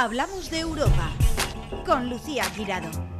Hablamos de Europa con Lucía Girado.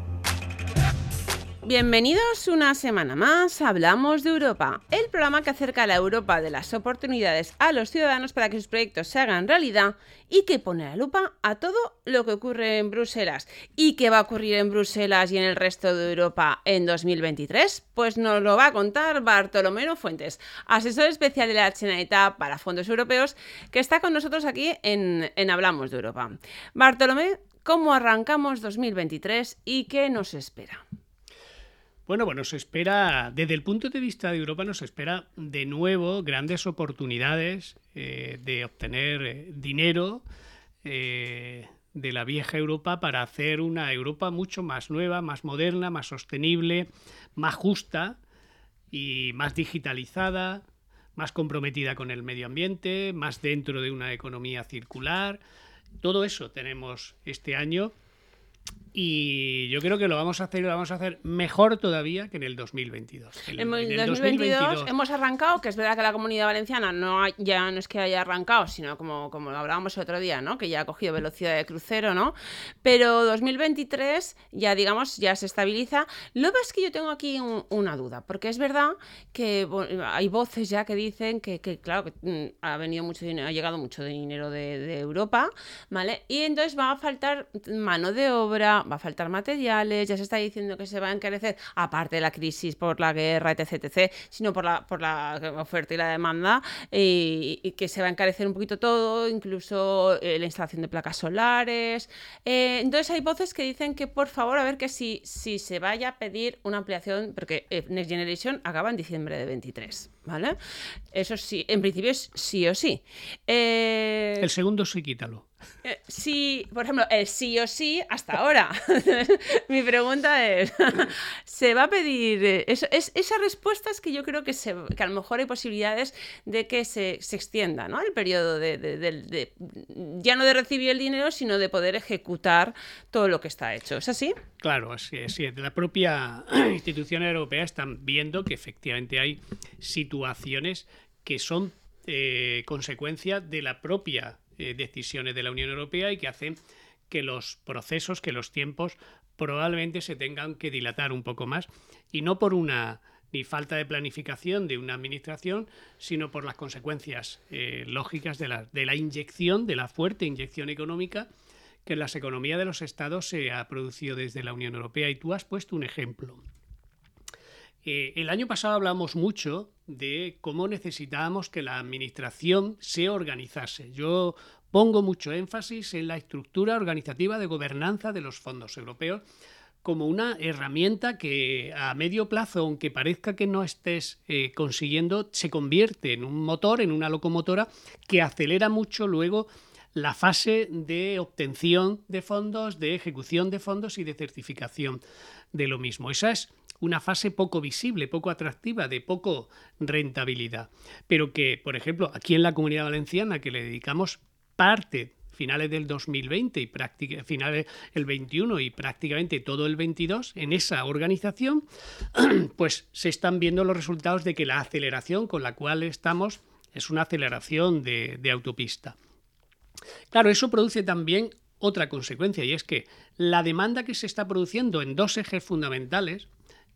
Bienvenidos una semana más a Hablamos de Europa, el programa que acerca a la Europa de las oportunidades a los ciudadanos para que sus proyectos se hagan realidad y que pone la lupa a todo lo que ocurre en Bruselas. ¿Y qué va a ocurrir en Bruselas y en el resto de Europa en 2023? Pues nos lo va a contar Bartolomé Fuentes, asesor especial de la Generalitat para fondos europeos, que está con nosotros aquí en, en Hablamos de Europa. Bartolomé, ¿cómo arrancamos 2023 y qué nos espera? Bueno, bueno, se espera, desde el punto de vista de Europa, nos espera de nuevo grandes oportunidades eh, de obtener eh, dinero eh, de la vieja Europa para hacer una Europa mucho más nueva, más moderna, más sostenible, más justa y más digitalizada, más comprometida con el medio ambiente, más dentro de una economía circular. Todo eso tenemos este año y yo creo que lo vamos a hacer lo vamos a hacer mejor todavía que en el 2022. En, el 2022, hemos arrancado, que es verdad que la comunidad valenciana no ya no es que haya arrancado, sino como, como lo hablábamos el otro día, ¿no? que ya ha cogido velocidad de crucero, ¿no? Pero 2023 ya, digamos, ya se estabiliza. Lo que es que yo tengo aquí una duda, porque es verdad que hay voces ya que dicen que, claro, que mm, ha venido mucho dinero, ha llegado mucho dinero de, de Europa, ¿vale? Y entonces va a faltar mano de obra, va a faltar materiales, ya se está diciendo que se va a encarecer, aparte de la crisis por la guerra, etc., etc., sino por la, por la oferta y la demanda, y, que se va a encarecer un poquito todo, incluso eh, la instalación de placas solares. Eh, entonces hay voces que dicen que por favor, a ver que si, si se vaya a pedir una ampliación, porque eh, Next Generation acaba en diciembre de 23. ¿Vale? Eso sí, en principio es sí o sí. El segundo sí, quítalo. Eh, sí, por ejemplo, el sí o sí hasta ahora. Mi pregunta es, ¿se va a pedir eh, es, esa respuesta es que yo creo que, se, que a lo mejor hay posibilidades de que se, extienda ¿no? el periodo de, ya no de recibir el dinero, sino de poder ejecutar todo lo que está hecho. ¿Es así? Claro, así es. La propia institución europea están viendo que efectivamente hay situaciones que son eh, consecuencia de la propia eh, decisiones de la Unión Europea y que hacen que los procesos, que los tiempos probablemente se tengan que dilatar un poco más y no por una ni falta de planificación de una administración, sino por las consecuencias eh, lógicas de la, de la inyección, de la fuerte inyección económica que en las economías de los estados se ha producido desde la Unión Europea. Y tú has puesto un ejemplo. Eh, el año pasado hablamos mucho de cómo necesitábamos que la administración se organizase. Yo pongo mucho énfasis en la estructura organizativa de gobernanza de los fondos europeos como una herramienta que a medio plazo, aunque parezca que no estés eh, consiguiendo, se convierte en un motor, en una locomotora que acelera mucho luego la fase de obtención de fondos, de ejecución de fondos y de certificación de lo mismo. Esa es una fase poco visible, poco atractiva, de poco rentabilidad. Pero que, por ejemplo, aquí en la comunidad valenciana, que le dedicamos parte finales del 2020 y finales del 21 y prácticamente todo el 22 en esa organización, pues se están viendo los resultados de que la aceleración con la cual estamos es una aceleración de autopista. Claro, eso produce también otra consecuencia y es que la demanda que se está produciendo en dos ejes fundamentales,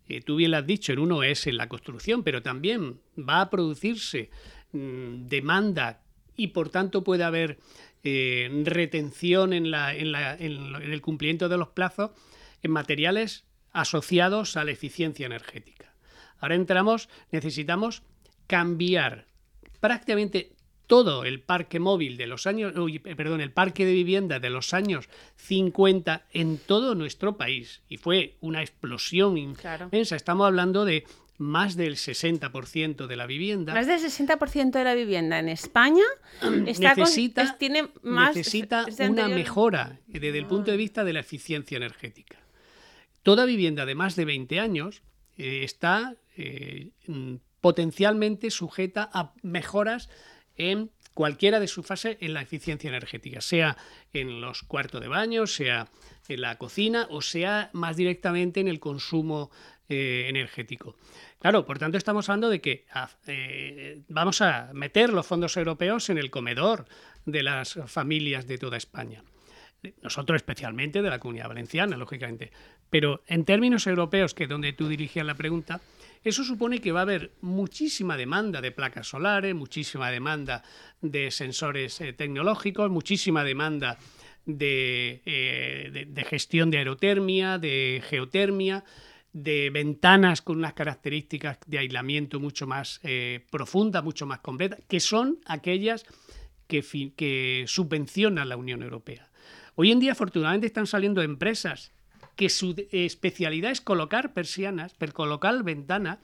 eh, tú bien lo has dicho, en uno es en la construcción, pero también va a producirse mm, demanda y por tanto puede haber eh, retención en, en, el cumplimiento de los plazos en materiales asociados a la eficiencia energética. Ahora entramos, necesitamos cambiar prácticamente todo el parque móvil de los años, perdón, el parque de vivienda de los años 50 en todo nuestro país. Y fue una explosión inmensa. Estamos hablando de más del 60% de la vivienda. Más del 60% de la vivienda en España necesita, tiene más, necesita una mejora desde el punto de vista de la eficiencia energética. Toda vivienda de más de 20 años eh, está eh, potencialmente sujeta a mejoras en cualquiera de sus fases en la eficiencia energética, sea en los cuartos de baño, sea en la cocina o sea más directamente en el consumo eh, energético. Claro, por tanto estamos hablando de que ah, eh, vamos a meter los fondos europeos en el comedor de las familias de toda España. nosotros especialmente de la comunidad valenciana, lógicamente. Pero en términos europeos, que es donde tú dirigías la pregunta, eso supone que va a haber muchísima demanda de placas solares, muchísima demanda de sensores eh, tecnológicos, muchísima demanda eh, de, gestión de aerotermia, de geotermia, de ventanas con unas características de aislamiento mucho más eh, profundas, mucho más completas, que son aquellas que, que subvenciona la Unión Europea. Hoy en día, afortunadamente, están saliendo empresas que su especialidad es colocar persianas, per colocar ventanas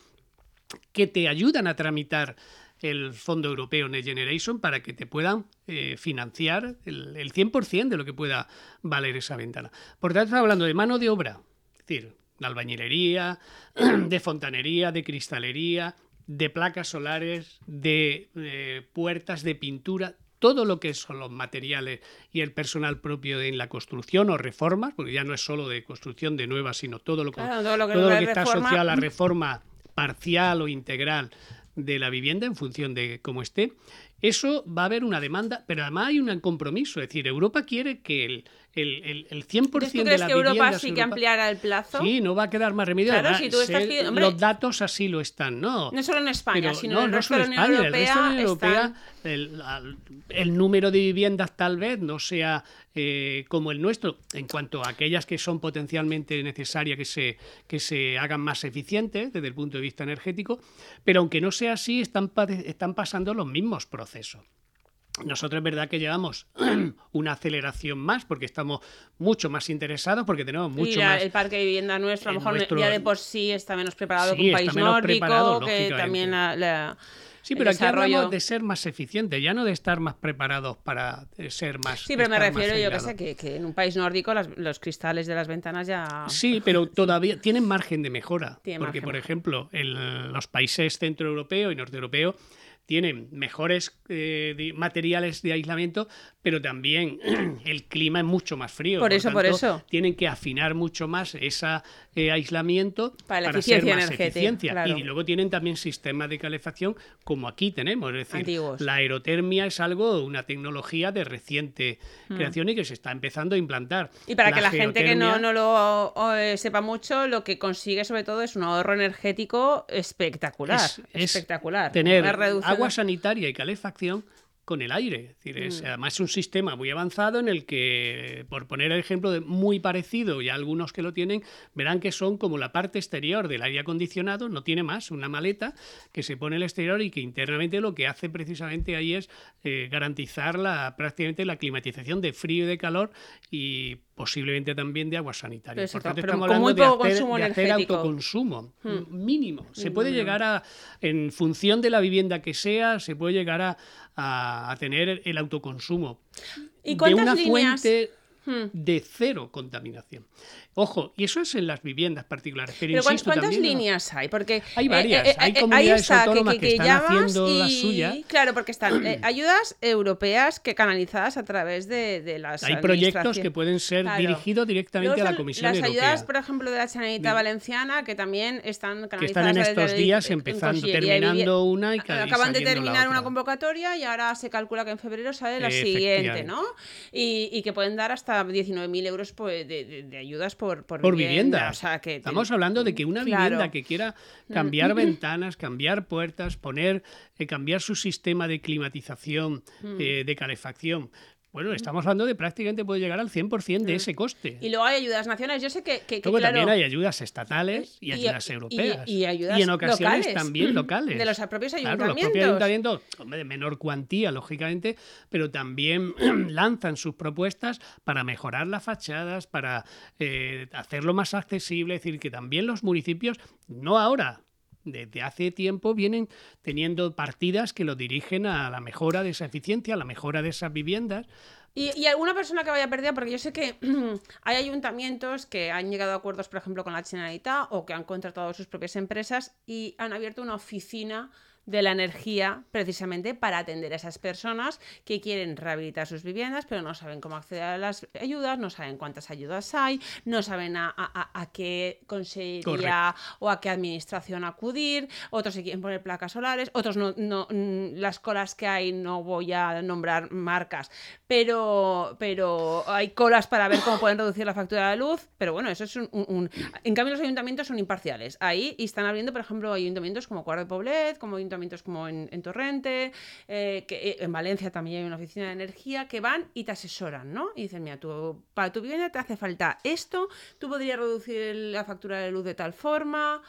que te ayudan a tramitar el Fondo Europeo Next Generation para que te puedan eh, financiar el, el 100% de lo que pueda valer esa ventana. Por tanto, estamos hablando de mano de obra, es decir, de albañilería, de fontanería, de cristalería, de placas solares, de eh, puertas, de pintura, todo lo que son los materiales y el personal propio en la construcción o reformas, porque ya no es solo de construcción de nuevas, sino todo lo, todo lo que, está asociado a la reforma parcial o integral de la vivienda en función de cómo esté, eso va a haber una demanda, pero además hay un compromiso. Es decir, Europa quiere que el, el, el, 100% ¿Tú crees de que Europa sí que ampliará el plazo? Sí, no va a quedar más remedio. Claro, si tú estás... los datos así lo están, ¿no? No solo en España, sino en el resto de la Unión Europea. El, Europea el, número de viviendas tal vez no sea eh, como el nuestro, en cuanto a aquellas que son potencialmente necesarias que se, que se hagan más eficientes desde el punto de vista energético, pero aunque no sea así, están, están pasando los mismos procesos. Nosotros es verdad que llevamos una aceleración más porque estamos mucho más interesados, porque tenemos mucho más... El parque de vivienda nuestro, a lo mejor ya de por sí está menos preparado que un país nórdico, que también la, Sí, pero aquí hablamos de ser más eficientes, ya no de estar más preparados para ser más. Sí, pero me refiero yo que sé que, en un país nórdico los cristales de las ventanas ya. Sí, pero todavía tienen margen de mejora. porque, por ejemplo, en los países centroeuropeos y norteeuropeos tienen mejores eh, materiales de aislamiento, pero también el clima es mucho más frío. Por, eso, por eso. Tienen que afinar mucho más ese eh, aislamiento para, la eficiencia ser más eficiencia. Y luego tienen también sistemas de calefacción como aquí tenemos. Es decir, la aerotermia es algo, una tecnología de reciente mm. creación y que se está empezando a implantar. Y para que la gente que no, no lo sepa mucho, lo que consigue sobre todo es un ahorro energético espectacular. espectacular. Tener agua sanitaria y calefacción con el aire. Es decir, es, mm. además es un sistema muy avanzado en el que, por poner el ejemplo de muy parecido, y algunos que lo tienen, verán que son como la parte exterior del aire acondicionado, no tiene más, una maleta que se pone el exterior y que internamente lo que hace precisamente ahí es eh, garantizar la, prácticamente la climatización de frío y de calor y posiblemente también de agua sanitaria. Por tanto, estamos hablando de hacer, de hacer autoconsumo hmm. mínimo. Se puede llegar a, en función de la vivienda que sea, se puede llegar a, a, tener el autoconsumo ¿Y de una líneas? fuente hmm. de cero contaminación. Ojo, y eso es en las viviendas particulares. Pero, ¿cuántas líneas hay? Porque hay eh, varias. Eh, hay eh, comunidades autónomas que, están haciendo y... la suya. Claro, porque están ayudas europeas que canalizadas a través de, de las. Hay proyectos que pueden ser dirigidos directamente a la Comisión las Europea. Las ayudas, por ejemplo, de la Generalitat Valenciana, que también están canalizadas. Que están en estos días empezando, terminando una y Acaban de terminar una convocatoria y ahora se calcula que en febrero sale la siguiente, ¿no? Y, y, que pueden dar hasta 19.000 euros pues, de, de ayudas por por, vivienda. O sea, que Estamos hablando de que una vivienda que quiera mm. cambiar ventanas, cambiar puertas, poner, eh, cambiar su sistema de climatización, mm. eh, de calefacción, bueno, estamos hablando de prácticamente puede llegar al 100% de ese coste. Y luego hay ayudas nacionales. Yo sé que. que, luego también hay ayudas estatales y, ayudas europeas. Y, ayudas y en ocasiones locales, también locales. De los propios ayuntamientos. Claro, los propios ayuntamientos, de menor cuantía, lógicamente, pero también lanzan sus propuestas para mejorar las fachadas, para eh, hacerlo más accesible. Es decir, que también los municipios, no ahora, desde hace tiempo vienen teniendo partidas que lo dirigen a la mejora de esa eficiencia, a la mejora de esas viviendas. Y, alguna persona que vaya perdida, porque yo sé que hay ayuntamientos que han llegado a acuerdos, por ejemplo, con la Generalitat o que han contratado sus propias empresas y han abierto una oficina de la energía precisamente para atender a esas personas que quieren rehabilitar sus viviendas, pero no saben cómo acceder a las ayudas, no saben cuántas ayudas hay, no saben a, qué consejería o a qué administración acudir, otros se quieren poner placas solares, otros no, no mm, las colas que hay, no voy a nombrar marcas, pero, pero hay colas para ver cómo pueden reducir la factura de luz, pero bueno, eso es un, En cambio, los ayuntamientos son imparciales. Ahí están abriendo, por ejemplo, ayuntamientos como Cuarto de Poblet, como ayuntamientos como en, Torrente, eh, que eh, en Valencia también hay una oficina de energía, que van y te asesoran, ¿no? Y dicen, mira, para tu vivienda te hace falta esto, tú podrías reducir la factura de luz de tal forma.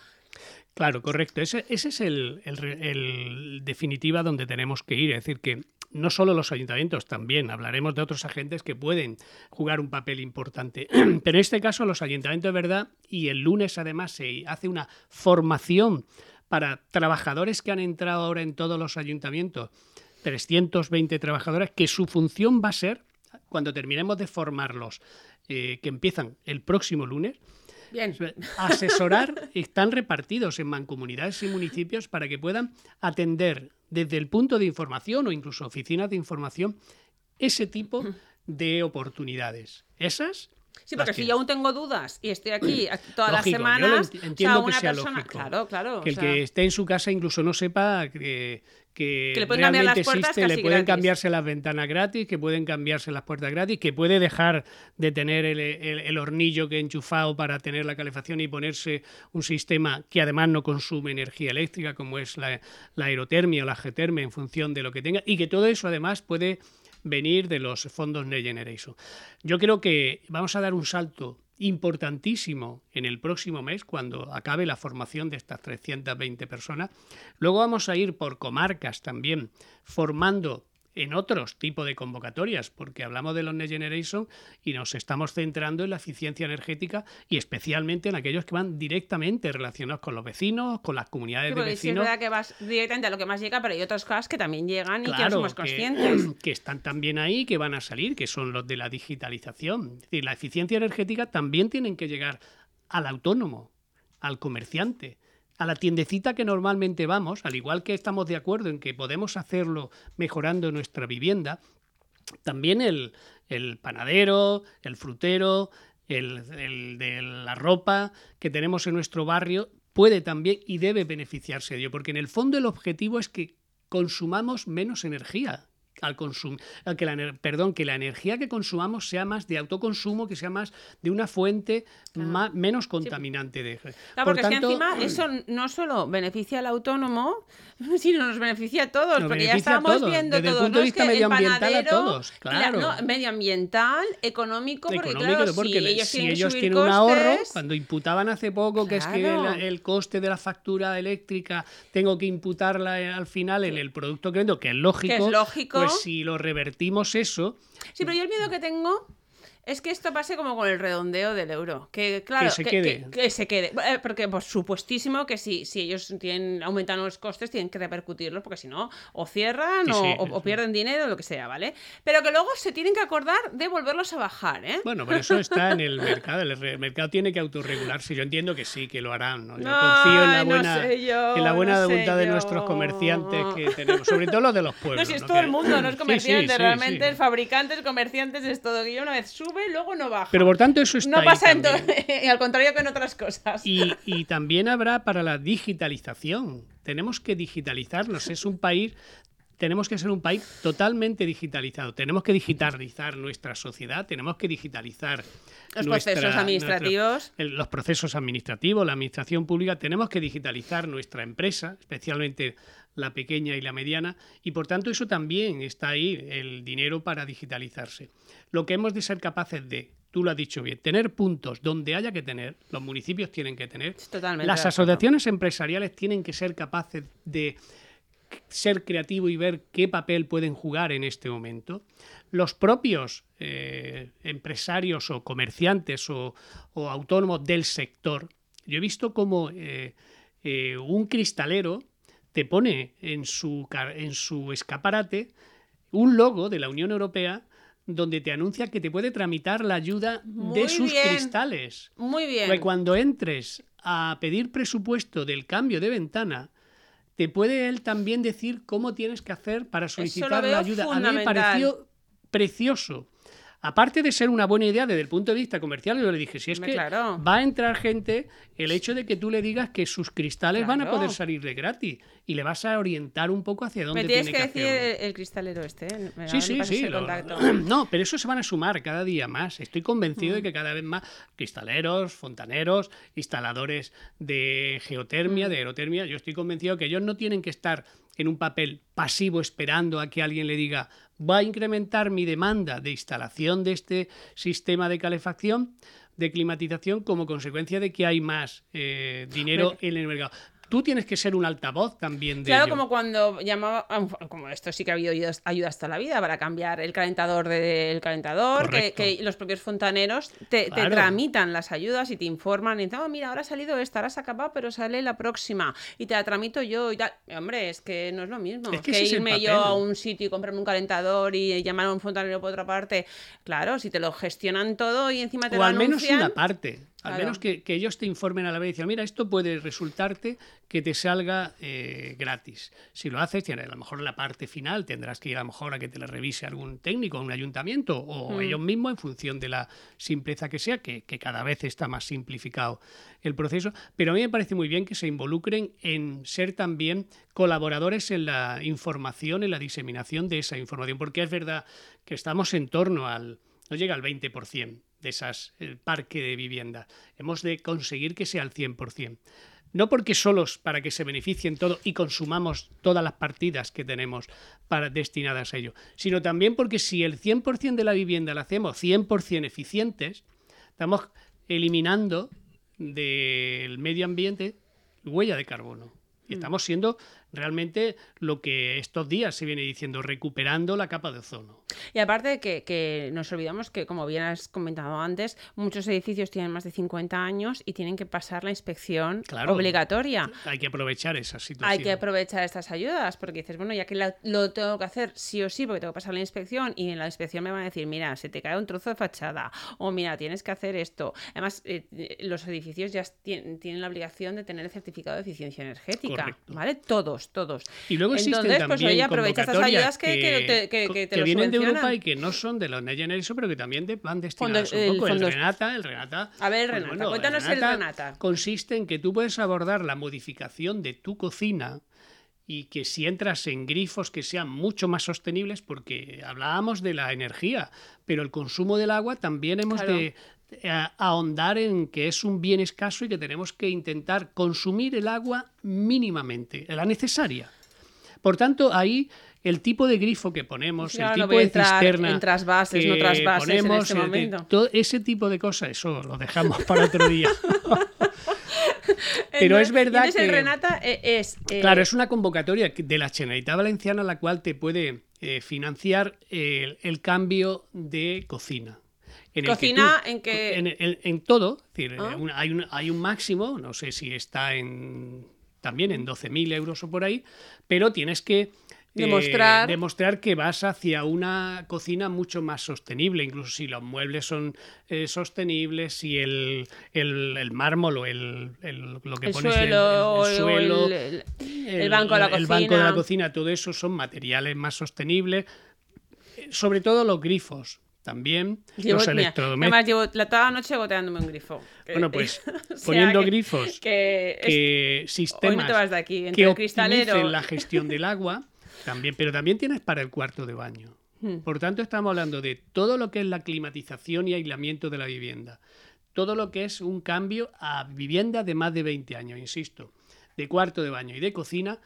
Claro, correcto. Ese, es el, el, definitiva donde tenemos que ir. Es decir, que no solo los ayuntamientos, también hablaremos de otros agentes que pueden jugar un papel importante. Pero en este caso los ayuntamientos de verdad y el lunes además se hace una formación para trabajadores que han entrado ahora en todos los ayuntamientos, 320 trabajadores, que su función va a ser, cuando terminemos de formarlos, eh, que empiezan el próximo lunes, Bien. Asesorar están repartidos en mancomunidades y municipios para que puedan atender desde el punto de información o incluso oficinas de información ese tipo de oportunidades. Esas Sí, porque si yo aún tengo dudas y estoy aquí todas las semanas, entiendo que sea lógico. Claro, claro. Que el que esté en su casa incluso no sepa que, que, le pueden realmente existe, le pueden cambiarse las ventanas gratis, que pueden cambiarse las puertas gratis, que puede dejar de tener el, hornillo que he enchufado para tener la calefacción y ponerse un sistema que además no consume energía eléctrica, como es la, aerotermia o la geotermia, en función de lo que tenga, y que todo eso además puede venir de los fondos Next Generation. Yo creo que vamos a dar un salto importantísimo en el próximo mes, cuando acabe la formación de estas 320 personas. Luego vamos a ir por comarcas también, formando en otros tipos de convocatorias, porque hablamos de los Next Generation y nos estamos centrando en la eficiencia energética y especialmente en aquellos que van directamente relacionados con los vecinos, con las comunidades de vecinos. es verdad que vas directamente a lo que más llega, pero hay otras cosas que también llegan y que no somos conscientes. Que, están también ahí, que van a salir, que son los de la digitalización. Es decir, la eficiencia energética también tienen que llegar al autónomo, al comerciante a la tiendecita que normalmente vamos, al igual que estamos de acuerdo en que podemos hacerlo mejorando nuestra vivienda, también el, panadero, el frutero, el, de la ropa que tenemos en nuestro barrio puede también y debe beneficiarse de ello, porque en el fondo el objetivo es que consumamos menos energía al consumo, que la, perdón, que la energía que consumamos sea más de autoconsumo, que sea más de una fuente más, menos contaminante. De, claro, porque es que encima eso no solo beneficia al autónomo, sino nos beneficia a todos, porque ya estamos viendo Desde El punto de vista medioambiental a todos, claro. medioambiental, económico, porque, porque si ellos, tienen, un ahorro, cuando imputaban hace poco que es que el, coste de la factura eléctrica tengo que imputarla eh, al final en el producto que vendo, que es lógico, que es lógico pues si lo revertimos eso... Sí, pero yo el miedo que tengo es que esto pase como con el redondeo del euro. Que claro, que se quede. Que, se quede. Eh, porque por supuestísimo que si, si ellos tienen, aumentan los costes, tienen que repercutirlos, porque si no, o cierran o, pierden dinero, o lo que sea, ¿vale? Pero que luego se tienen que acordar de volverlos a bajar, ¿eh? Bueno, pero eso está en el mercado. El mercado tiene que autorregularse. Yo entiendo que sí, que lo harán. ¿no? Yo confío en la buena, en la buena voluntad de nuestros comerciantes que tenemos, sobre todo los de los pueblos. No, si es todo el mundo, no es comerciante, realmente fabricantes, comerciantes, es todo. Que yo una vez sube luego no baja. Pero por tanto eso está No pasa al contrario que en otras cosas. Y, y también habrá para la digitalización. Tenemos que digitalizarnos. Es un país tenemos que ser un país totalmente digitalizado. Tenemos que digitalizar nuestra sociedad, tenemos que digitalizar los procesos administrativos. los procesos administrativos, la administración pública. Tenemos que digitalizar nuestra empresa, especialmente la pequeña y la mediana, y por tanto eso también está ahí, el dinero para digitalizarse. Lo que hemos de ser capaces de, tú lo has dicho bien, tener puntos donde haya que tener, los municipios tienen que tener, las asociaciones empresariales tienen que ser capaces de ser creativos y ver qué papel pueden jugar en este momento. Los propios eh, empresarios o comerciantes o, autónomos del sector, yo he visto como eh, eh, un cristalero te pone en su, en su escaparate un logo de la Unión Europea donde te anuncia que te puede tramitar la ayuda de sus cristales. Muy bien. cuando entres a pedir presupuesto del cambio de ventana, te puede él también decir cómo tienes que hacer para solicitar la ayuda. A mí me pareció precioso. Aparte de ser una buena idea desde el punto de vista comercial, yo le dije, si es que va a entrar gente, el hecho de que tú le digas que sus cristales van a poder salir de gratis y le vas a orientar un poco hacia dónde Me tienes que, decir el, cristalero este. ¿eh? sí, sí, sí. no, pero eso se van a sumar cada día más. Estoy convencido de mm. que cada vez más cristaleros, fontaneros, instaladores de geotermia, mm. de aerotermia, yo estoy convencido que ellos no tienen que estar en un papel pasivo esperando a que alguien le diga va a incrementar mi demanda de instalación de este sistema de calefacción, de climatización, como consecuencia de que hay más eh, dinero en el mercado tú tienes que ser un altavoz también de Claro, como cuando llamaba, como esto sí que ha habido ayuda hasta la vida para cambiar el calentador del calentador, que, los propios fontaneros te, tramitan las ayudas y te informan y dicen, oh, mira, ahora ha salido esta, ahora se ha acabado, pero sale la próxima y te la tramito yo y tal. Hombre, es que no es lo mismo es que, irme yo a un sitio y comprarme un calentador y llamar a un fontanero por otra parte. Claro, si te lo gestionan todo y encima te o lo al menos una parte. Al menos que, ellos te informen a la vez y dicen, mira, esto puede resultarte que te salga eh, gratis. Si lo haces, a lo mejor en la parte final tendrás que ir a lo mejor a que te la revise algún técnico, un ayuntamiento o mm. ellos mismos en función de la simpleza que sea, que, que, cada vez está más simplificado el proceso. Pero a mí me parece muy bien que se involucren en ser también colaboradores en la información, en la diseminación de esa información, porque es verdad que estamos en torno al, no llega al 20% de esas el parque de vivienda. Hemos de conseguir que sea al 100%. No porque solos para que se beneficien todo y consumamos todas las partidas que tenemos para, destinadas a ello, sino también porque si el 100% de la vivienda la hacemos 100% eficientes, estamos eliminando del medio ambiente huella de carbono. Y mm. estamos siendo realmente lo que estos días se viene diciendo, recuperando la capa de ozono. Y aparte que, que nos olvidamos que, como bien has comentado antes, muchos edificios tienen más de 50 años y tienen que pasar la inspección obligatoria. Hay que aprovechar esa situación. Hay que aprovechar estas ayudas, porque dices, bueno, ya que lo tengo que hacer sí o sí, porque tengo que pasar la inspección, y en la inspección me van a decir, mira, se te cae un trozo de fachada, o mira, tienes que hacer esto. Además, eh, eh, los edificios ya tienen, la obligación de tener el certificado de eficiencia energética, ¿vale? Todos, todos. Y luego existen Entonces, pues, oye, aprovecha estas ayudas que, que, que, te vienen de Europa y que no son de los Next Generation, pero que también de plan destinados un poco. El, Renata, el Renata. A ver, pues Renata, cuéntanos el Renata, el Renata. Consiste en que tú puedes abordar la modificación de tu cocina y que si entras en grifos que sean mucho más sostenibles, porque hablábamos de la energía, pero el consumo del agua también hemos de eh, ahondar en que es un bien escaso y que tenemos que intentar consumir el agua mínimamente, la necesaria. Por tanto, ahí el tipo de grifo que ponemos, el tipo de cisterna en trasvases, no trasvases en este momento. todo ese tipo de cosas, eso lo dejamos para otro día. Pero es verdad que... el Renata eh, es... Eh, claro, es una convocatoria de la Generalitat Valenciana la cual te puede eh, financiar el, cambio de cocina. En ¿Cocina en que...? En, todo. Ah. hay, un, hay un máximo, no sé si está en también en 12.000 euros o por ahí, pero tienes que Demostrar. demostrar que vas hacia una cocina mucho más sostenible, incluso si los muebles son eh, sostenibles, si el, el, mármol o el, lo que pones suelo, el, suelo, el, banco de la cocina. El banco de la cocina, todo eso son materiales más sostenibles. Sobre todo los grifos también los electrodomésticos. Además, llevo la, toda la noche goteándome un grifo. Bueno, pues poniendo grifos que, sistemas que optimicen la gestión del agua también, pero también tienes para el cuarto de baño. Hmm. Por tanto, estamos hablando de todo lo que es la climatización y aislamiento de la vivienda. Todo lo que es un cambio a vivienda de más de 20 años, insisto, de cuarto de baño y de cocina,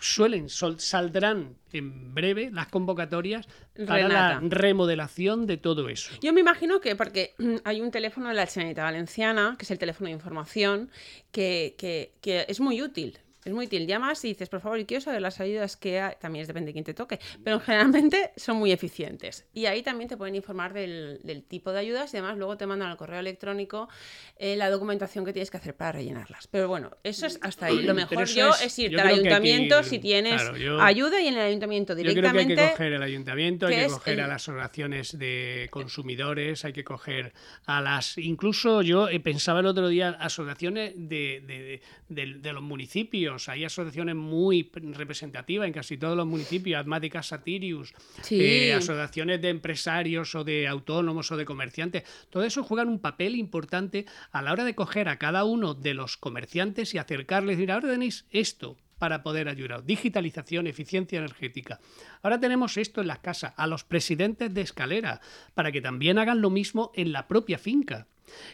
suelen saldrán en breve las convocatorias para la remodelación de todo eso. Yo me imagino que porque hay un teléfono de la Generalitat Valenciana, que es el teléfono de información, que, que es muy útil es muy útil. Llamas y dices, por favor, y quiero saber las ayudas que hay. También depende de quién te toque, pero generalmente son muy eficientes. Y ahí también te pueden informar del, tipo de ayudas y además luego te mandan al correo electrónico eh, la documentación que tienes que hacer para rellenarlas. Pero bueno, eso es hasta ahí. Lo mejor yo es, irte al ayuntamiento si tienes ayuda y en el ayuntamiento directamente. Yo creo que hay que coger el ayuntamiento, hay que coger a las asociaciones de consumidores, hay que coger a las. Incluso yo pensaba el otro día, asociaciones de, de los municipios municipios, hay asociaciones muy representativas en casi todos los municipios, Admática Satirius, eh, asociaciones de empresarios o de autónomos o de comerciantes, todo eso juegan un papel importante a la hora de coger a cada uno de los comerciantes y acercarles, decir, ahora tenéis esto, para poder ayudar. Digitalización, eficiencia energética. Ahora tenemos esto en las casas, a los presidentes de escalera, para que también hagan lo mismo en la propia finca.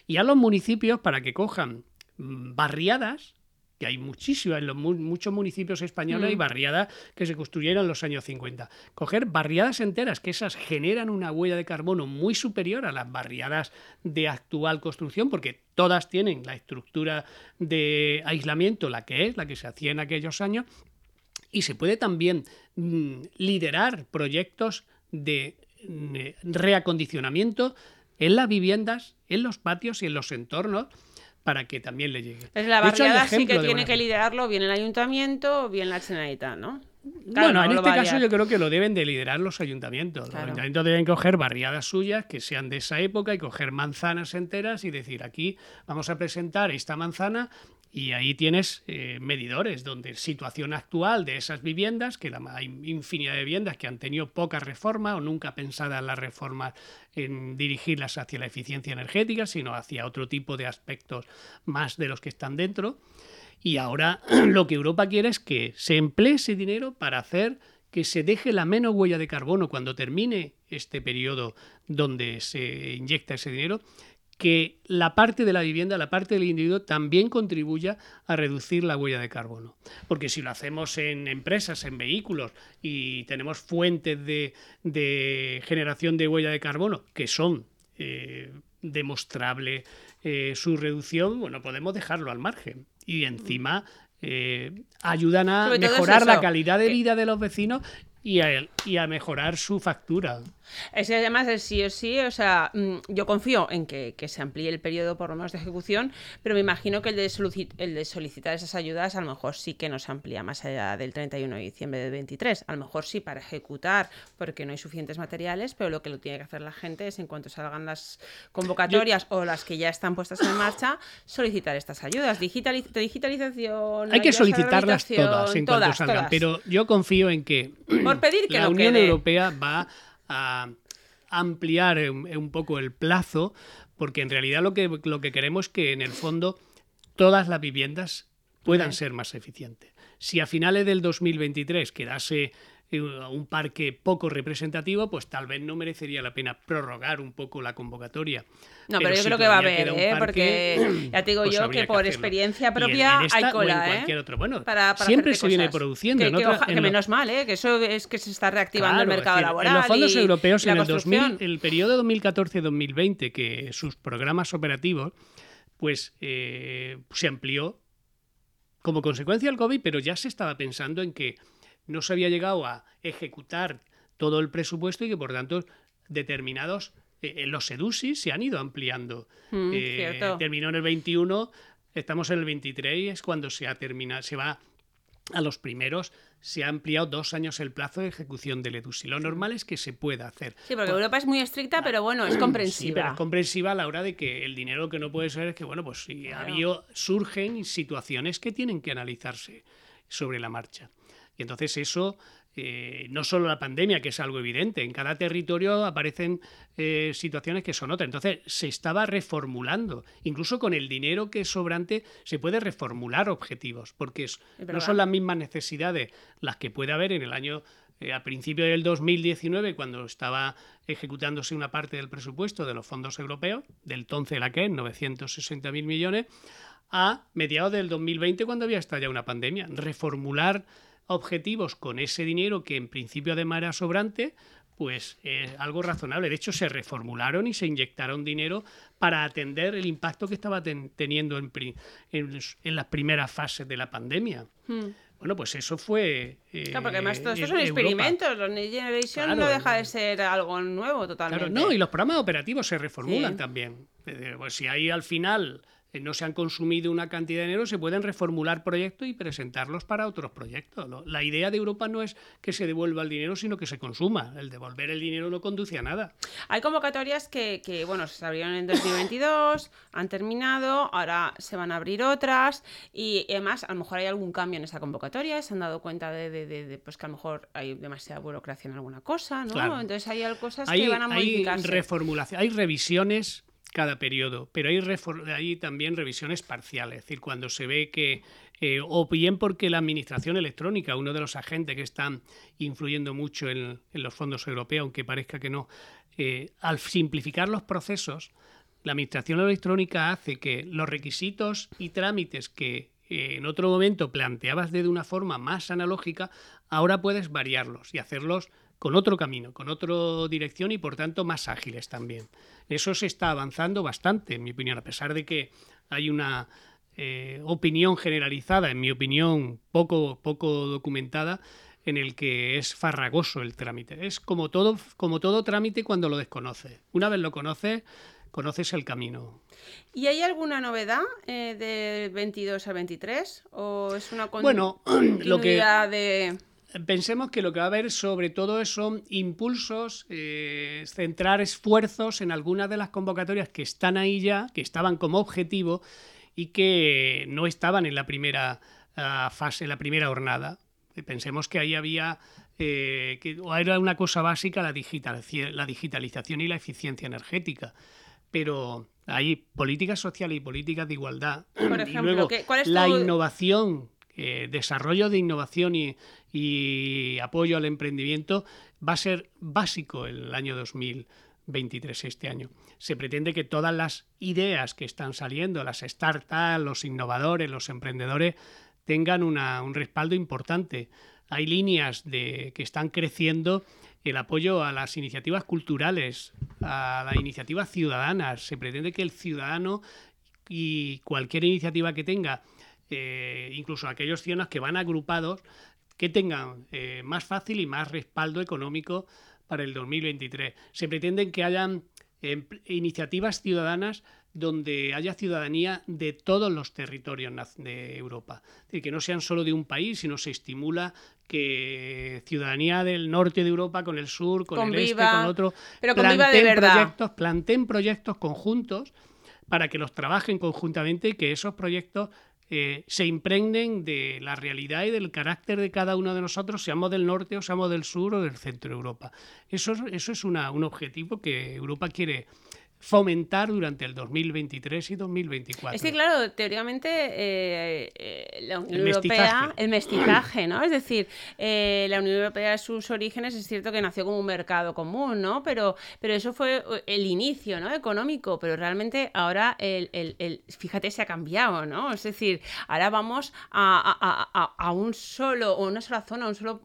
Y a los municipios para que cojan mm, barriadas que hay muchísimas, en los, muchos municipios españoles hay mm. barriadas que se construyeron en los años 50. Coger barriadas enteras, que esas generan una huella de carbono muy superior a las barriadas de actual construcción, porque todas tienen la estructura de aislamiento, la que es, la que se hacía en aquellos años, y se puede también mm, liderar proyectos de mm, reacondicionamiento en las viviendas, en los patios y en los entornos para que también le llegue. Es la barriada sí que tiene que liderarlo bien el ayuntamiento o bien la Generalitat, ¿no? bueno, en este caso yo creo que lo deben de liderar los ayuntamientos. Los ayuntamientos deben coger barriadas suyas que sean de esa época y coger manzanas enteras y decir aquí vamos a presentar esta manzana y ahí tienes eh, medidores donde situación actual de esas viviendas, que la, hay infinidad de viviendas que han tenido poca reforma o nunca pensadas las reformas en dirigirlas hacia la eficiencia energética, sino hacia otro tipo de aspectos más de los que están dentro. Y ahora lo que Europa quiere es que se emplee ese dinero para hacer que se deje la menos huella de carbono cuando termine este periodo donde se inyecta ese dinero, que la parte de la vivienda, la parte del individuo, también contribuya a reducir la huella de carbono. Porque si lo hacemos en empresas, en vehículos, y tenemos fuentes de, generación de huella de carbono que son eh, demostrable eh, su reducción, bueno, podemos dejarlo al margen. Y encima eh, ayudan a mejorar la calidad de vida de los vecinos y a, y a mejorar su factura. Es que además es sí o sí, o sea, mm, yo confío en que, se amplíe el periodo por lo menos de ejecución, pero me imagino que el de, el de solicitar esas ayudas a lo mejor sí que no se amplía más allá del 31 de diciembre del 23. A lo mejor sí para ejecutar porque no hay suficientes materiales, pero lo que lo tiene que hacer la gente es en cuanto salgan las convocatorias o las que ya están puestas en marcha, solicitar estas ayudas. de digitalización. Hay que solicitarlas todas en cuanto salgan, pero yo confío en que pedir que la Unión Europea va a ampliar un, poco el plazo, porque en realidad lo que, lo que queremos es que en el fondo todas las viviendas puedan ser más eficientes. Si a finales del 2023 quedase eh, un parque poco representativo, pues tal vez no merecería la pena prorrogar un poco la convocatoria. No, pero, yo creo que va a haber, ¿eh? porque ya te digo pues yo que por experiencia propia hay cola, ¿eh? Bueno, siempre se viene produciendo. Que, menos mal, ¿eh? que eso es que se está reactivando el mercado laboral. En los fondos europeos, en el, 2000, el periodo 2014-2020, que sus programas operativos, pues eh, se amplió como consecuencia del COVID, pero ya se estaba pensando en que no se había llegado a ejecutar todo el presupuesto y que por tanto determinados eh, eh, los EDUSI se han ido ampliando. Mm, eh, terminó en el 21, estamos en el 23 es cuando se ha terminado, se va a los primeros se ha ampliado dos años el plazo de ejecución del EDUSI. Lo normal es que se pueda hacer. Sí, porque Europa es muy estricta, pero bueno, es comprensiva. Sí, pero es comprensiva a la hora de que el dinero que no puede ser es que, bueno, pues si surgen situaciones que tienen que analizarse sobre la marcha. Y entonces eso, eh, no solo la pandemia, que es algo evidente, en cada territorio aparecen eh, situaciones que son otras. Entonces se estaba reformulando. Incluso con el dinero que es sobrante se puede reformular objetivos, porque no son las mismas necesidades las que puede haber en el año eh, a principio del 2019, cuando estaba ejecutándose una parte del presupuesto de los fondos europeos, del entonces la que es 960.000 millones, a mediados del 2020, cuando había estallado una pandemia. Reformular objetivos con ese dinero que en principio además era sobrante, pues es algo razonable. De hecho, se reformularon y se inyectaron dinero para atender el impacto que estaba teniendo en, en, las primeras fases de la pandemia. Hmm. Bueno, pues eso fue. Eh, claro, porque además todo esto son experimentos. Los Next Generation no deja de ser algo nuevo totalmente. Claro, no, y los programas operativos se reformulan también. Pues si hay al final eh, no se han consumido una cantidad de dinero, se pueden reformular proyectos y presentarlos para otros proyectos. La idea de Europa no es que se devuelva el dinero, sino que se consuma. El devolver el dinero no conduce a nada. Hay convocatorias que, que bueno, se abrieron en 2022, han terminado, ahora se van a abrir otras y además a lo mejor hay algún cambio en esa convocatoria, se han dado cuenta de, pues que a lo mejor hay demasiada burocracia en alguna cosa, ¿no? Entonces hay cosas que van a modificarse. Hay reformulación, hay revisiones cada periodo, pero hay, hay también revisiones parciales, es decir, cuando se ve que, eh, o bien porque la administración electrónica, uno de los agentes que están influyendo mucho en, los fondos europeos, aunque parezca que no, eh, al simplificar los procesos, la administración electrónica hace que los requisitos y trámites que eh, en otro momento planteabas de una forma más analógica, ahora puedes variarlos y hacerlos con otro camino, con otra dirección y por tanto más ágiles también. Eso se está avanzando bastante, en mi opinión, a pesar de que hay una eh, opinión generalizada, en mi opinión poco, poco documentada, en el que es farragoso el trámite. Es como todo, como todo trámite cuando lo desconoces. Una vez lo conoces, conoces el camino. ¿Y hay alguna novedad eh, del 22 al 23? ¿O es una bueno, lo que, de pensemos que lo que va a haber sobre todo son impulsos, eh, centrar esfuerzos en algunas de las convocatorias que están ahí ya, que estaban como objetivo y que no estaban en la primera ah, fase, en la primera jornada. Eh, pensemos que ahí había, eh, que era una cosa básica la, la digitalización y la eficiencia energética, pero hay políticas sociales y políticas de igualdad. Por ejemplo, ¿cuál es la innovación eh, desarrollo de innovación y, apoyo al emprendimiento va a ser básico el año 2023, este año. Se pretende que todas las ideas que están saliendo, las startups, los innovadores, los emprendedores, tengan un respaldo importante. Hay líneas de, que están creciendo el apoyo a las iniciativas culturales, a las iniciativas ciudadanas. Se pretende que el ciudadano y cualquier iniciativa que tenga eh, incluso aquellos ciudadanos que van agrupados, que tengan eh, más fácil y más respaldo económico para el 2023. Se pretenden que hayan em, iniciativas ciudadanas donde haya ciudadanía de todos los territorios de Europa. Es decir, que no sean solo de un país, sino se estimula que ciudadanía del norte de Europa con el sur, con el este, con otro, pero planteen, de proyectos, planteen proyectos conjuntos para que los trabajen conjuntamente y que esos proyectos eh, se impregnen de la realidad y del carácter de cada uno de nosotros, seamos del norte o seamos del sur o del centro de Europa. Eso, eso es una, un objetivo que Europa quiere fomentar durante el 2023 y 2024. Es que, claro, teóricamente eh, eh, la Unión Europea, el mestizaje, ¿no? Es decir, eh, la Unión Europea, sus orígenes, es cierto que nació como un mercado común, ¿no? Pero, pero eso fue el inicio, ¿no? Económico, pero realmente ahora, el, el, fíjate, se ha cambiado, ¿no? Es decir, ahora vamos a, a, a, un solo, o una sola zona, un solo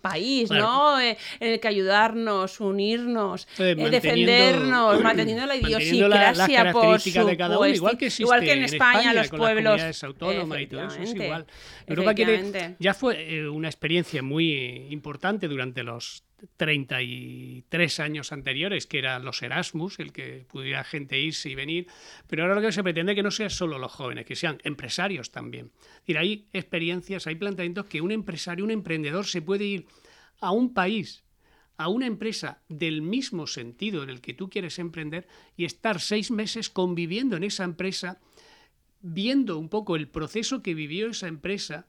país, ¿no? en el que ayudarnos, unirnos, defendernos, manteniendo la idiosincrasia, por de cada uno, igual que, igual que en, España, los pueblos autónomas y todo eso es igual. Europa quiere, ya fue eh, una experiencia muy importante durante los 33 años anteriores, que eran los Erasmus, el que pudiera gente irse y venir, pero ahora lo que se pretende es que no sean solo los jóvenes, que sean empresarios también. Y hay experiencias, hay planteamientos que un empresario, un emprendedor se puede ir a un país a una empresa del mismo sentido en el que tú quieres emprender y estar seis meses conviviendo en esa empresa, viendo un poco el proceso que vivió esa empresa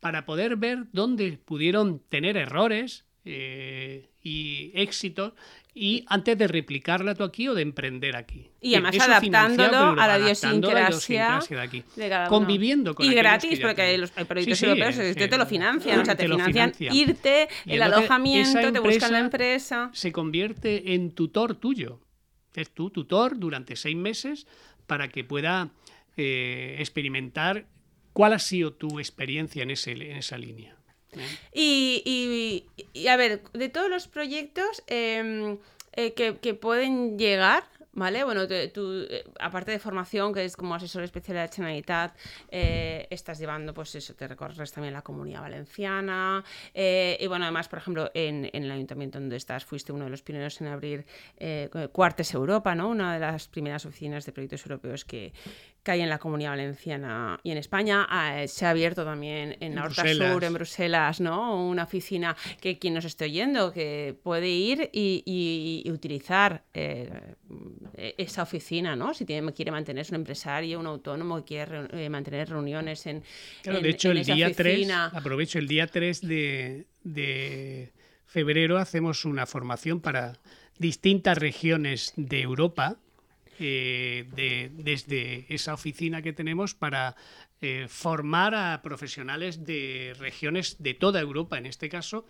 para poder ver dónde pudieron tener errores eh, y éxitos y antes de replicarla tú aquí o de emprender aquí. Y además adaptándolo a la idiosincrasia, de, aquí. Conviviendo con Y gratis, porque los proyectos europeos te lo financian, o sea, te, financian, irte, el alojamiento, te buscan la empresa. Se convierte en tutor tuyo. Es tu tutor durante seis meses para que pueda eh, experimentar cuál ha sido tu experiencia en, ese, en esa línea. Y, a ver, de todos los proyectos em, eh, que, pueden llegar, ¿vale? Bueno, tú, eh, aparte de formación, que es como asesor especial de la Generalitat, eh, estás llevando, pues eso, te recorres también la comunidad valenciana. y bueno, además, por ejemplo, en, el ayuntamiento donde estás, fuiste uno de los pioneros en abrir Cuartes Europa, ¿no? Una de las primeras oficinas de proyectos europeos que, que hay en la Comunidad Valenciana y en España. Ah, se ha abierto también en, Horta Sur, en Bruselas, ¿no? Una oficina que quien nos esté oyendo, que puede ir y, utilizar eh, esa oficina, ¿no? Si tiene, quiere mantenerse un empresario, un autónomo, que quiere eh, mantener reuniones en. Claro, de hecho, el día 3, aprovecho, el día 3 de, de febrero hacemos una formación para distintas regiones de Europa eh, de, desde esa oficina que tenemos para eh, formar a profesionales de regiones de toda Europa, en este caso,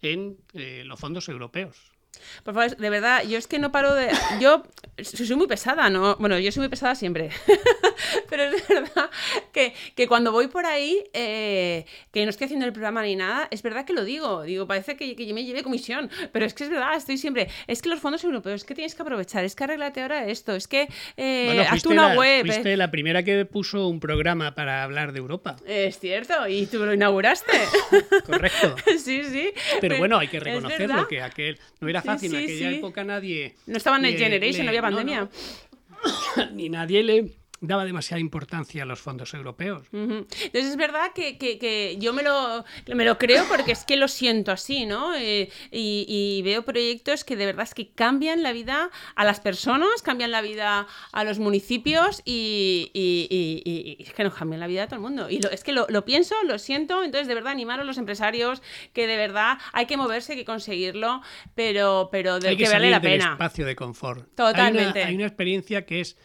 en eh, los fondos europeos. Por favor, de verdad, yo es que no paro de. Yo soy muy pesada, ¿no? Bueno, yo soy muy pesada siempre. Pero es verdad que, cuando voy por ahí, eh, que no estoy haciendo el programa ni nada, es verdad que lo digo. Digo, parece que, yo me lleve comisión. Pero es que es verdad, estoy siempre. Es que los fondos europeos, es que tienes que aprovechar, es que arreglate ahora esto, es que eh, haz una web. Fuiste la primera que puso un programa para hablar de Europa. Es cierto, y tú lo inauguraste. Correcto. sí, sí. Pero bueno, hay que reconocerlo, que aquel no era fácil. en aquella época nadie. No estaba en el Generation, no había pandemia. Ni nadie le daba demasiada importancia a los fondos europeos. Entonces es verdad que, yo me lo, me lo creo porque es que lo siento así, ¿no? Eh, y, veo proyectos que de verdad es que cambian la vida a las personas, cambian la vida a los municipios y, es que nos cambian la vida a todo el mundo. Y es que lo, pienso, lo siento, entonces de verdad animar a los empresarios que de verdad hay que moverse, hay que conseguirlo, pero, pero de que, vale la pena. espacio de confort. Totalmente. hay una experiencia que es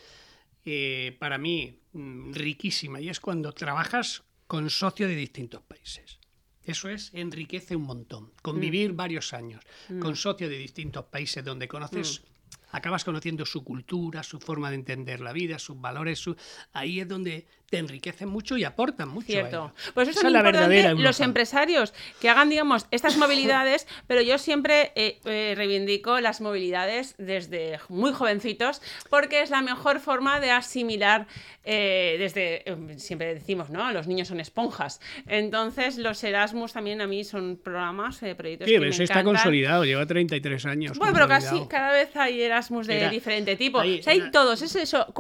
eh, para mí mm, riquísima y es cuando trabajas con socios de distintos países. Eso es, enriquece un montón. Convivir mm. varios años mm. con socios de distintos países donde conoces, acabas conociendo su cultura, su forma de entender la vida, sus valores, su... ahí es donde te enriquecen mucho y aportan mucho. Cierto. Pues eso es la importante los empresarios que hagan, digamos, estas movilidades, pero yo siempre eh, eh, reivindico las movilidades desde muy jovencitos, porque es la mejor forma de asimilar, eh, desde, siempre decimos, ¿no? Los niños son esponjas. Entonces, los Erasmus también a mí son programas, proyectos sí, que eso está consolidado, lleva 33 años. Bueno, pero casi cada vez hay Erasmus de diferente tipo. hay todos, es eso.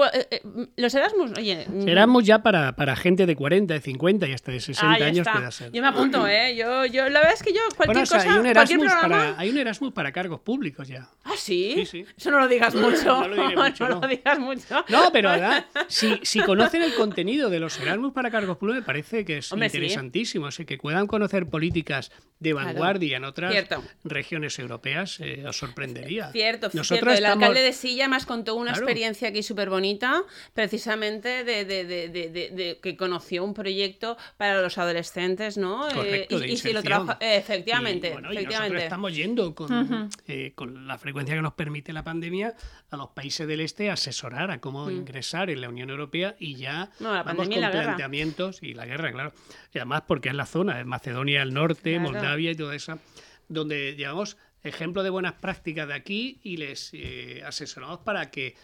Los Erasmus, oye... Erasmus ya para, para, gente de 40, de 50 y hasta de 60 años puede ser. Yo me apunto, ¿eh? Yo, yo, la verdad es que yo cualquier cosa, hay un, Erasmus para, hay un Erasmus para cargos públicos ya. ¿Ah, sí? Sí, sí. Eso no lo digas mucho. no lo, mucho, no. lo digas mucho. No, pero ¿verdad? Si, si conocen el contenido de los Erasmus para cargos públicos, me parece que es interesantísimo. ¿sí? que puedan conocer políticas de vanguardia en otras regiones europeas, eh, os sorprendería. Cierto, Nosotros cierto. El alcalde de Silla más contó una experiencia aquí súper bonita, precisamente de, de, de, de, que conoció un proyecto para los adolescentes, ¿no? Eh, Correcto, y, si lo trabaja, efectivamente, efectivamente. estamos yendo con, eh, con, la frecuencia que nos permite la pandemia a los países del este a asesorar a cómo mm. ingresar en la Unión Europea y ya vamos con planteamientos y la guerra, claro. Y además porque es la zona, es Macedonia del Norte, Moldavia y toda esa, donde llevamos ejemplo de buenas prácticas de aquí y les eh, asesoramos para que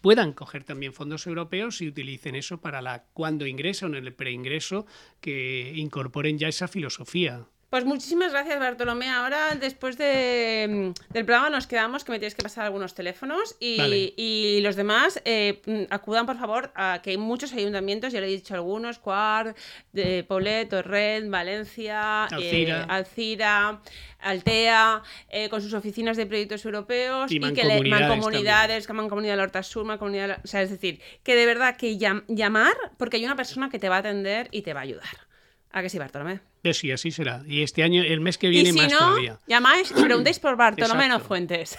puedan coger también fondos europeos y utilicen eso para la cuando ingresan en el preingreso que incorporen ya esa filosofía. Pues muchísimas gracias, Bartolomé. Ahora, después de, mm, del programa, nos quedamos que me tienes que pasar algunos teléfonos y, los demás eh, mm, acudan, por favor, a que hay muchos ayuntamientos, ya le he dicho algunos, Cuart, de Poblet, Torrent, Valencia, Alcira, eh, Alcira Altea, eh, con sus oficinas de proyectos europeos y, que le mancomunidades, que mancomunidad de Horta Sur, mancomunidad, o sea, es decir, que de verdad que llamar porque hay una persona que te va a atender y te va a ayudar. ¿A que sí, Bartolomé? Sí, así será. Y este año, el mes que viene, y si más no, todavía. Llamáis y preguntéis por Bartolomé Fuentes.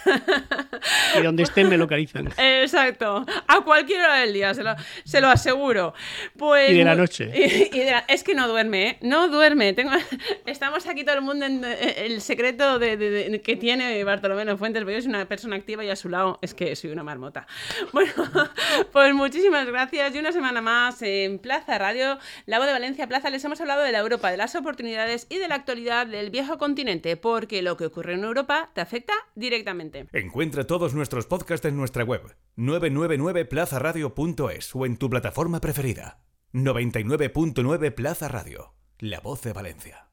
y donde estén me localizan. Exacto. A cualquier hora del día, se lo, se lo aseguro. Pues, y de la noche. es que no duerme, ¿eh? No duerme. Tengo, estamos aquí todo el mundo en el secreto de, que tiene Bartolomé Fuentes, porque yo soy una persona activa y a su lado es que soy una marmota. Bueno, pues muchísimas gracias. Y una semana más en Plaza Radio, Lago de Valencia Plaza, les hemos hablado de la Europa, de las y de la actualidad del viejo continente, porque lo que ocurre en Europa te afecta directamente. Encuentra todos nuestros podcasts en nuestra web 999plazaradio.es o en tu plataforma preferida. 99.9 Plaza Radio, la voz de Valencia.